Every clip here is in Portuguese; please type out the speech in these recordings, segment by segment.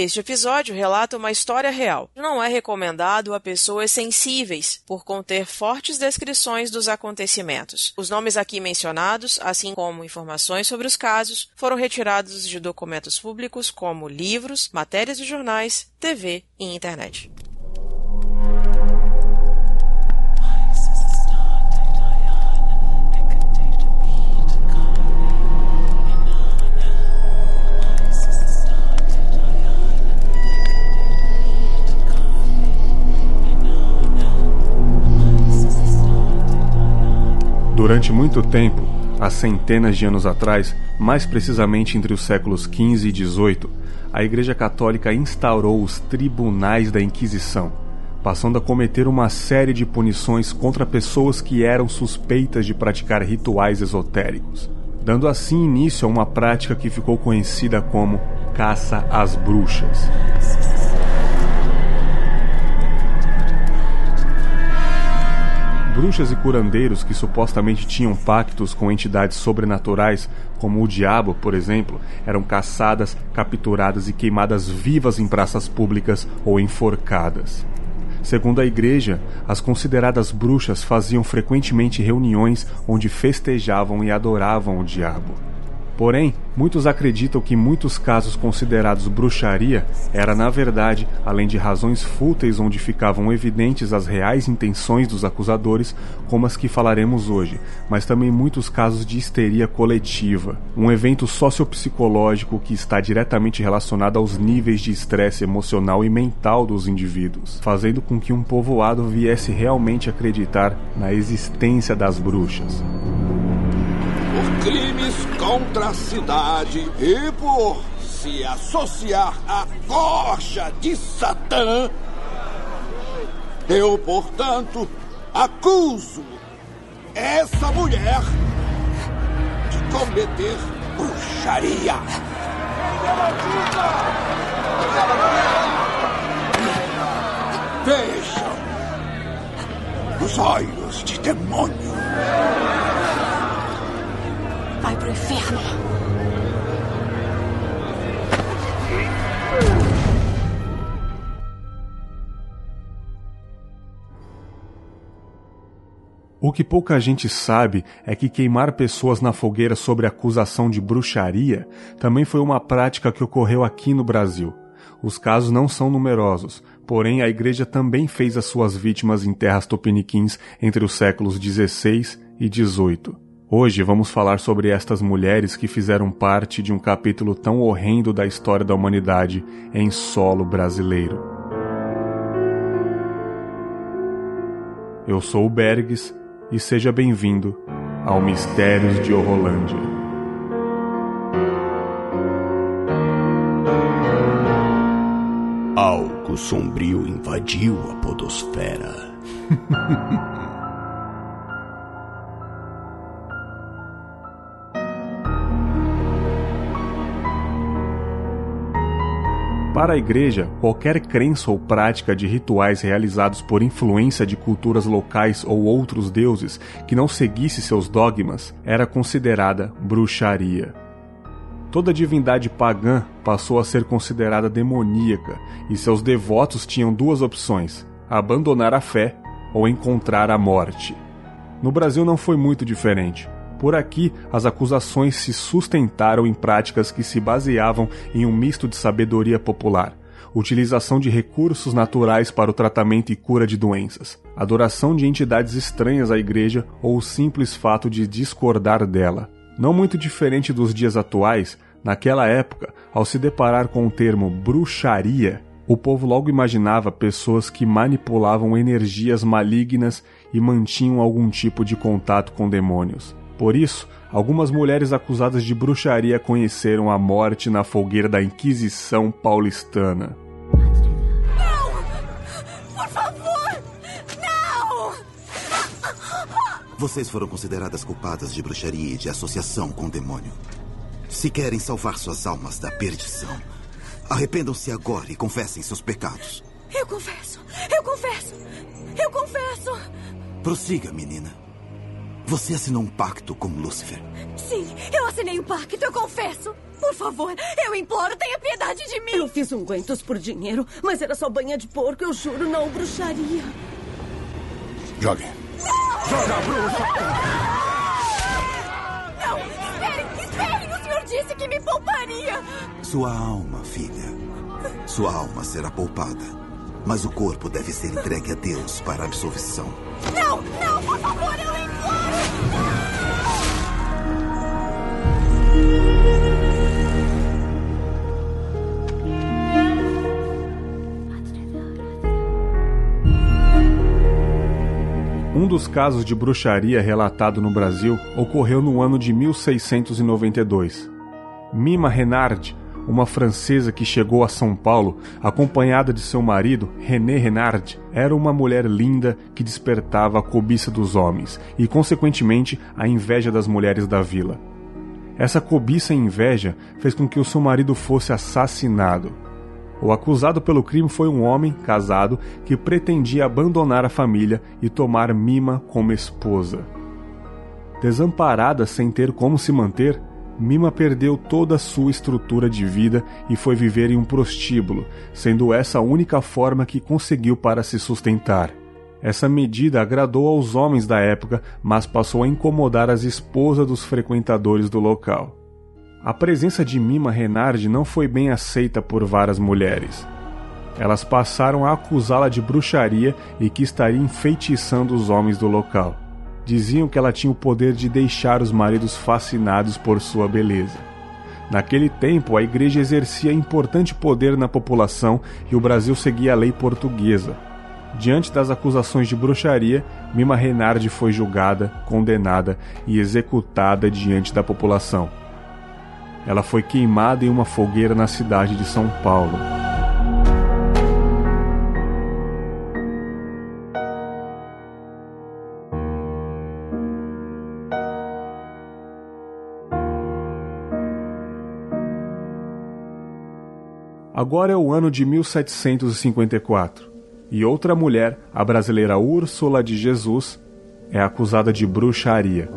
Este episódio relata uma história real. Não é recomendado a pessoas sensíveis, por conter fortes descrições dos acontecimentos. Os nomes aqui mencionados, assim como informações sobre os casos, foram retirados de documentos públicos como livros, matérias de jornais, TV e internet. Durante muito tempo, há centenas de anos atrás, mais precisamente entre os séculos XV e XVIII, a Igreja Católica instaurou os Tribunais da Inquisição, passando a cometer uma série de punições contra pessoas que eram suspeitas de praticar rituais esotéricos, dando assim início a uma prática que ficou conhecida como caça às bruxas. Bruxas e curandeiros que supostamente tinham pactos com entidades sobrenaturais, como o diabo, por exemplo, eram caçadas, capturadas e queimadas vivas em praças públicas ou enforcadas. Segundo a igreja, as consideradas bruxas faziam frequentemente reuniões onde festejavam e adoravam o diabo. Porém, muitos acreditam que muitos casos considerados bruxaria era, na verdade, além de razões fúteis onde ficavam evidentes as reais intenções dos acusadores, como as que falaremos hoje, mas também muitos casos de histeria coletiva, um evento sociopsicológico que está diretamente relacionado aos níveis de estresse emocional e mental dos indivíduos, fazendo com que um povoado viesse realmente acreditar na existência das bruxas crimes contra a cidade e por se associar à corja de Satã, eu, portanto, acuso essa mulher de cometer bruxaria. Vejam os olhos de demônio vai pro inferno. O que pouca gente sabe é que queimar pessoas na fogueira sobre acusação de bruxaria também foi uma prática que ocorreu aqui no Brasil. Os casos não são numerosos, porém a igreja também fez as suas vítimas em terras tupiniquins entre os séculos XVI e XVIII. Hoje vamos falar sobre estas mulheres que fizeram parte de um capítulo tão horrendo da história da humanidade em solo brasileiro. Eu sou o Bergs e seja bem-vindo ao Mistérios de Horrolândia. Algo sombrio invadiu a podosfera. Para a Igreja, qualquer crença ou prática de rituais realizados por influência de culturas locais ou outros deuses que não seguisse seus dogmas era considerada bruxaria. Toda divindade pagã passou a ser considerada demoníaca e seus devotos tinham duas opções: abandonar a fé ou encontrar a morte. No Brasil não foi muito diferente. Por aqui, as acusações se sustentaram em práticas que se baseavam em um misto de sabedoria popular, utilização de recursos naturais para o tratamento e cura de doenças, adoração de entidades estranhas à igreja ou o simples fato de discordar dela. Não muito diferente dos dias atuais, naquela época, ao se deparar com o termo bruxaria, o povo logo imaginava pessoas que manipulavam energias malignas e mantinham algum tipo de contato com demônios. Por isso, algumas mulheres acusadas de bruxaria conheceram a morte na fogueira da Inquisição paulistana. Não! Por favor! Não! Vocês foram consideradas culpadas de bruxaria e de associação com o demônio. Se querem salvar suas almas da perdição, arrependam-se agora e confessem seus pecados. Eu confesso! Eu confesso! Eu confesso! Prossiga, menina. Você assinou um pacto com Lúcifer. Sim, eu assinei um pacto, eu confesso. Por favor, eu imploro, tenha piedade de mim. Eu fiz ungüentos por dinheiro, mas era só banha de porco, eu juro, não bruxaria. Jogue. Joga a bruxa! Não, esperem, esperem, o senhor disse que me pouparia. Sua alma, filha. Sua alma será poupada. Mas o corpo deve ser entregue a Deus para absolvição. Não, não, por favor, eu Um dos casos de bruxaria relatado no Brasil ocorreu no ano de 1692. Mima Renard, uma francesa que chegou a São Paulo acompanhada de seu marido, René Renard, era uma mulher linda que despertava a cobiça dos homens e, consequentemente, a inveja das mulheres da vila. Essa cobiça e inveja fez com que o seu marido fosse assassinado. O acusado pelo crime foi um homem casado que pretendia abandonar a família e tomar Mima como esposa. Desamparada sem ter como se manter, Mima perdeu toda a sua estrutura de vida e foi viver em um prostíbulo, sendo essa a única forma que conseguiu para se sustentar. Essa medida agradou aos homens da época, mas passou a incomodar as esposas dos frequentadores do local. A presença de Mima Renard não foi bem aceita por várias mulheres. Elas passaram a acusá-la de bruxaria e que estaria enfeitiçando os homens do local. Diziam que ela tinha o poder de deixar os maridos fascinados por sua beleza. Naquele tempo, a igreja exercia importante poder na população e o Brasil seguia a lei portuguesa. Diante das acusações de bruxaria, Mima Renard foi julgada, condenada e executada diante da população. Ela foi queimada em uma fogueira na cidade de São Paulo. Agora é o ano de 1754 e outra mulher, a brasileira Úrsula de Jesus, é acusada de bruxaria.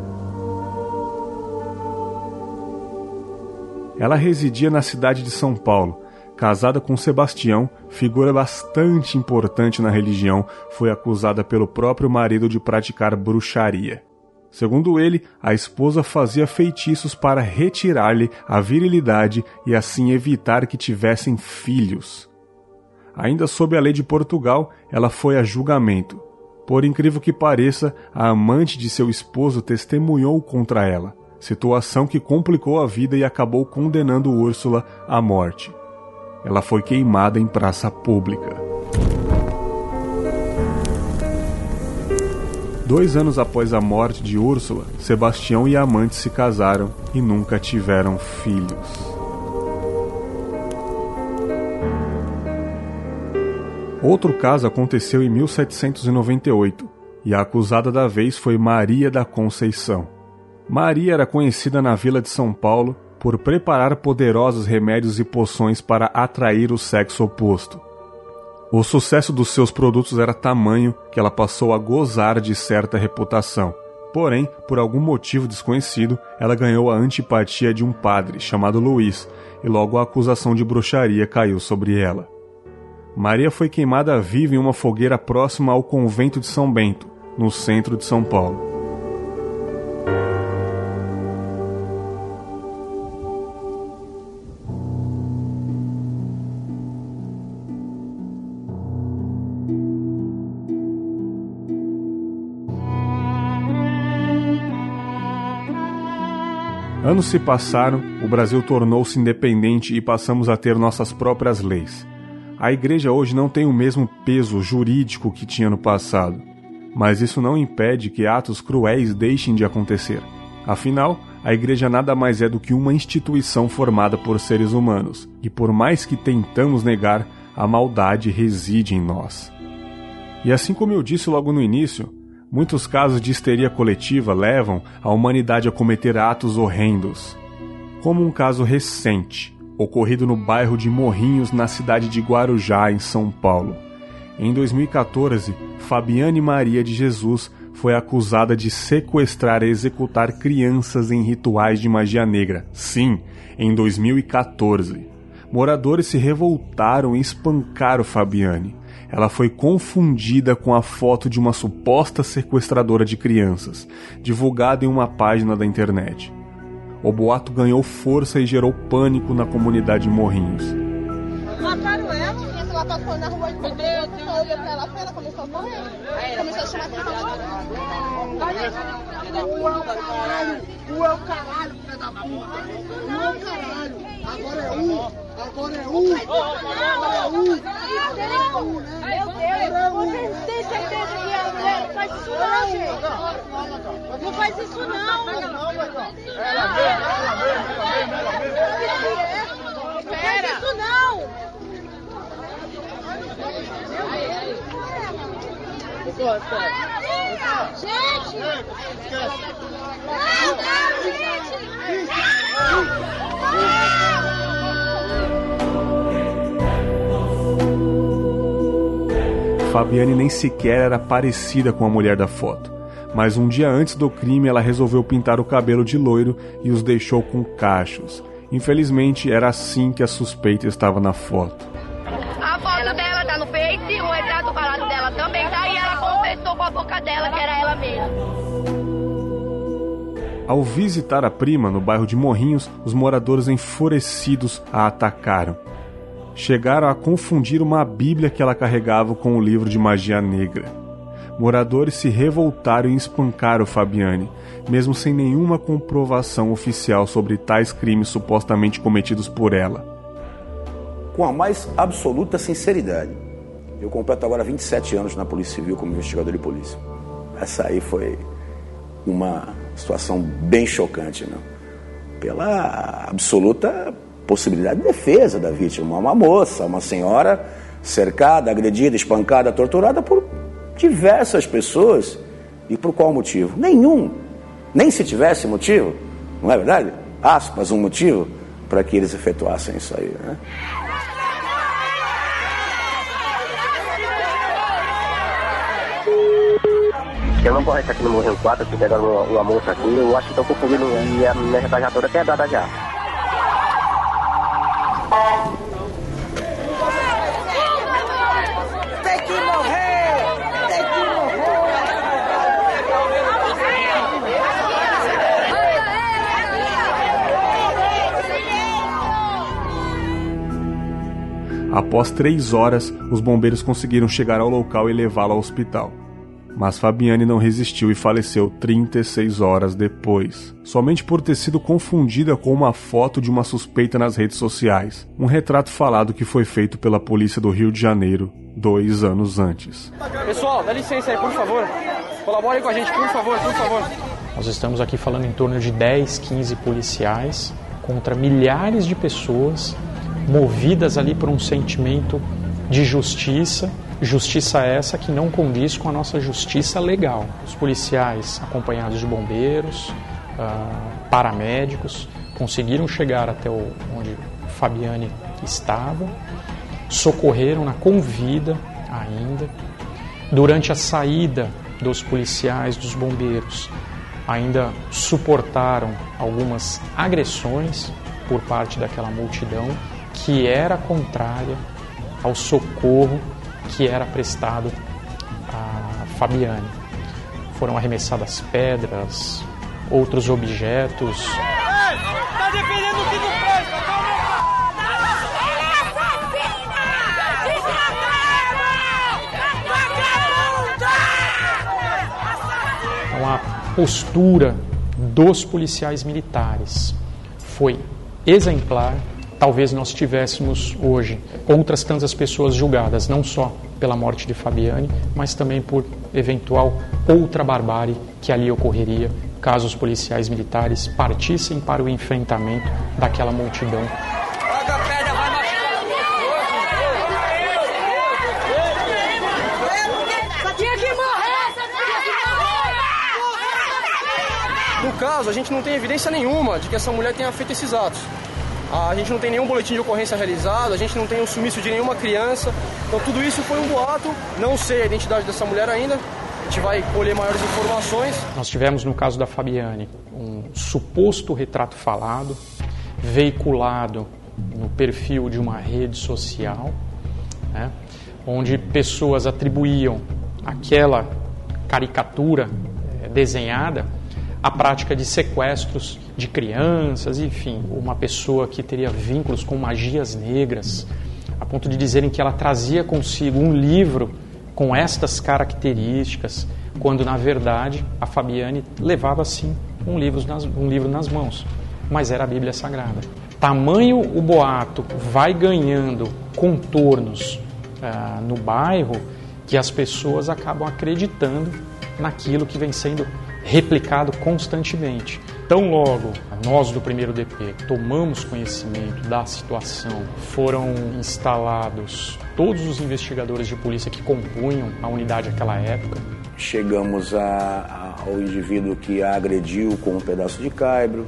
Ela residia na cidade de São Paulo. Casada com Sebastião, figura bastante importante na religião, foi acusada pelo próprio marido de praticar bruxaria. Segundo ele, a esposa fazia feitiços para retirar-lhe a virilidade e assim evitar que tivessem filhos. Ainda sob a lei de Portugal, ela foi a julgamento. Por incrível que pareça, a amante de seu esposo testemunhou contra ela situação que complicou a vida e acabou condenando Úrsula à morte. Ela foi queimada em praça pública. Dois anos após a morte de Úrsula, Sebastião e a amante se casaram e nunca tiveram filhos. Outro caso aconteceu em 1798 e a acusada da vez foi Maria da Conceição. Maria era conhecida na vila de São Paulo por preparar poderosos remédios e poções para atrair o sexo oposto. O sucesso dos seus produtos era tamanho que ela passou a gozar de certa reputação. Porém, por algum motivo desconhecido, ela ganhou a antipatia de um padre chamado Luiz e logo a acusação de bruxaria caiu sobre ela. Maria foi queimada viva em uma fogueira próxima ao convento de São Bento, no centro de São Paulo. Anos se passaram, o Brasil tornou-se independente e passamos a ter nossas próprias leis. A igreja hoje não tem o mesmo peso jurídico que tinha no passado, mas isso não impede que atos cruéis deixem de acontecer. Afinal, a igreja nada mais é do que uma instituição formada por seres humanos, e por mais que tentamos negar, a maldade reside em nós. E assim como eu disse logo no início, Muitos casos de histeria coletiva levam a humanidade a cometer atos horrendos. Como um caso recente, ocorrido no bairro de Morrinhos, na cidade de Guarujá, em São Paulo. Em 2014, Fabiane Maria de Jesus foi acusada de sequestrar e executar crianças em rituais de magia negra. Sim, em 2014. Moradores se revoltaram e espancaram Fabiane. Ela foi confundida com a foto de uma suposta sequestradora de crianças, divulgada em uma página da internet. O boato ganhou força e gerou pânico na comunidade de Morrinhos. Mataram ela, agora é um, agora é um. É um, né? Meu Deus, vocês têm certeza que a não faz isso não, gente? Não faz isso não. Ela mesmo, ela mesmo. Não faz isso não. Gente! Não, não, Fabiane nem sequer era parecida com a mulher da foto. Mas um dia antes do crime, ela resolveu pintar o cabelo de loiro e os deixou com cachos. Infelizmente, era assim que a suspeita estava na foto. A foto dela tá no Face, o retrato falado dela também tá e ela confessou com a boca dela que era ela mesma. Ao visitar a prima no bairro de Morrinhos, os moradores enfurecidos a atacaram. Chegaram a confundir uma Bíblia que ela carregava com o livro de magia negra. Moradores se revoltaram e espancaram Fabiane, mesmo sem nenhuma comprovação oficial sobre tais crimes supostamente cometidos por ela. Com a mais absoluta sinceridade, eu completo agora 27 anos na Polícia Civil como investigador de polícia. Essa aí foi uma situação bem chocante, não? Pela absoluta possibilidade de defesa da vítima, uma moça, uma senhora cercada, agredida, espancada, torturada por diversas pessoas. E por qual motivo? Nenhum. Nem se tivesse motivo, não é verdade? Aspas, um motivo para que eles efetuassem isso aí. Né? Eu não correto aqui no Morrinho 4, aqui pegando uma, uma moça aqui, eu acho que estão confundindo e a minha retalha toda quebrada já. Após três horas, os bombeiros conseguiram chegar ao local e levá-la ao hospital. Mas Fabiane não resistiu e faleceu 36 horas depois, somente por ter sido confundida com uma foto de uma suspeita nas redes sociais, um retrato falado que foi feito pela polícia do Rio de Janeiro dois anos antes. Pessoal, dá licença aí, por favor. Colaborem com a gente, por favor, por favor. Nós estamos aqui falando em torno de 10, 15 policiais contra milhares de pessoas movidas ali por um sentimento de justiça Justiça essa que não condiz com a nossa justiça legal. Os policiais, acompanhados de bombeiros, uh, paramédicos, conseguiram chegar até o, onde Fabiane estava, socorreram-na com vida ainda. Durante a saída dos policiais, dos bombeiros, ainda suportaram algumas agressões por parte daquela multidão que era contrária ao socorro que era prestado a Fabiane. Foram arremessadas pedras, outros objetos. Tá defendendo o que não presta, Então a postura dos policiais militares foi exemplar talvez nós tivéssemos hoje outras tantas pessoas julgadas, não só pela morte de Fabiane, mas também por eventual outra barbárie que ali ocorreria caso os policiais militares partissem para o enfrentamento daquela multidão. No caso, a gente não tem evidência nenhuma de que essa mulher tenha feito esses atos. A gente não tem nenhum boletim de ocorrência realizado, a gente não tem o um sumiço de nenhuma criança. Então tudo isso foi um boato. Não sei a identidade dessa mulher ainda. gente vai colher maiores informações. Nós tivemos no caso da Fabiane um suposto retrato falado, veiculado no perfil de uma rede social, né, onde pessoas atribuíam aquela caricatura é, desenhada à prática de sequestros de crianças, enfim, uma pessoa que teria vínculos com magias negras, a ponto de dizerem que ela trazia consigo um livro com estas características, quando na verdade a Fabiane levava sim um livro nas, um livro nas mãos, mas era a Bíblia Sagrada. Tamanho o boato vai ganhando contornos ah, no bairro que as pessoas acabam acreditando naquilo que vem sendo replicado constantemente. Tão logo nós do primeiro DP tomamos conhecimento da situação, foram instalados todos os investigadores de polícia que compunham a unidade naquela época. Chegamos a, a, ao indivíduo que a agrediu com um pedaço de caibro.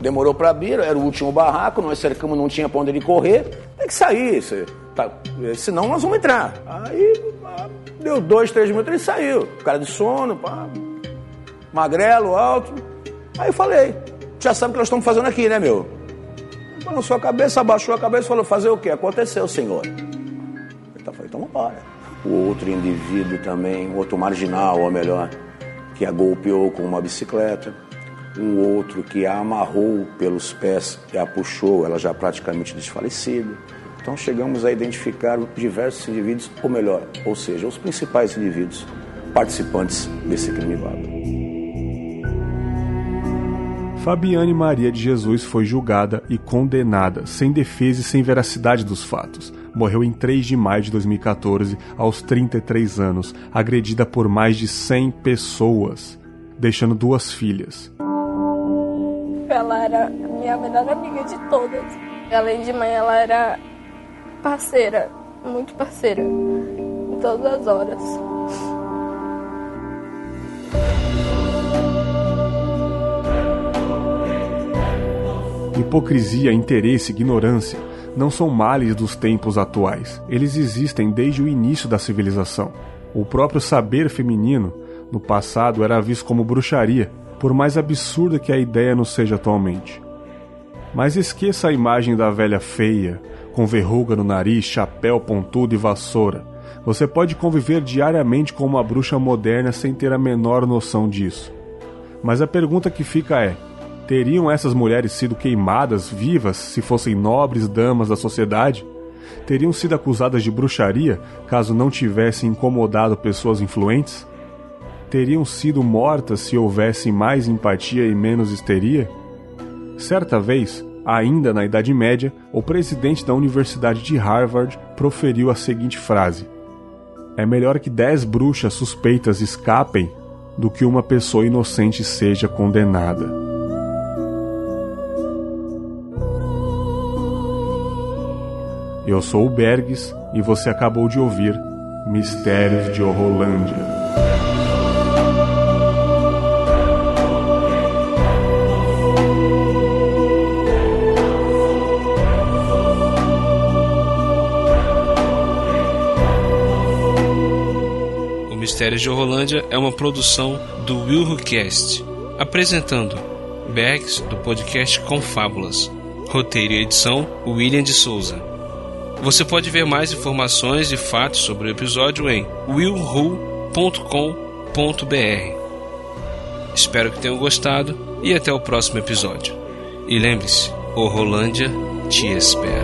Demorou para abrir, era o último barraco, nós cercamos, não tinha para onde ele correr, tem que sair, você, tá, senão nós vamos entrar. Aí deu dois, três minutos, ele saiu. Cara de sono, pá, magrelo, alto. Aí eu falei, já sabe o que nós estamos fazendo aqui, né, meu? Balançou a cabeça, abaixou a cabeça e falou, fazer o quê? Aconteceu, senhor. Ele tá falando, então vambora. O outro indivíduo também, outro marginal, ou melhor, que a golpeou com uma bicicleta. Um outro que a amarrou pelos pés e a puxou, ela já praticamente desfalecida. Então chegamos a identificar diversos indivíduos, ou melhor, ou seja, os principais indivíduos participantes desse crime bárbaro. Fabiane Maria de Jesus foi julgada e condenada, sem defesa e sem veracidade dos fatos. Morreu em 3 de maio de 2014, aos 33 anos, agredida por mais de 100 pessoas, deixando duas filhas. Ela era minha melhor amiga de todas. Além de mãe, ela era parceira, muito parceira, em todas as horas. Hipocrisia, interesse, ignorância não são males dos tempos atuais. Eles existem desde o início da civilização. O próprio saber feminino, no passado, era visto como bruxaria, por mais absurda que a ideia não seja atualmente. Mas esqueça a imagem da velha feia, com verruga no nariz, chapéu pontudo e vassoura. Você pode conviver diariamente com uma bruxa moderna sem ter a menor noção disso. Mas a pergunta que fica é: Teriam essas mulheres sido queimadas vivas se fossem nobres damas da sociedade? Teriam sido acusadas de bruxaria caso não tivessem incomodado pessoas influentes? Teriam sido mortas se houvesse mais empatia e menos histeria? Certa vez, ainda na Idade Média, o presidente da Universidade de Harvard proferiu a seguinte frase: É melhor que dez bruxas suspeitas escapem do que uma pessoa inocente seja condenada. Eu sou o Bergs e você acabou de ouvir Mistérios de Horrolândia. O Mistérios de Horrolândia é uma produção do WilhoCast, apresentando Bergs do podcast Confábulas. Roteiro e edição William de Souza. Você pode ver mais informações e fatos sobre o episódio em willhu.com.br. Espero que tenham gostado e até o próximo episódio. E lembre-se, o Rolândia te espera.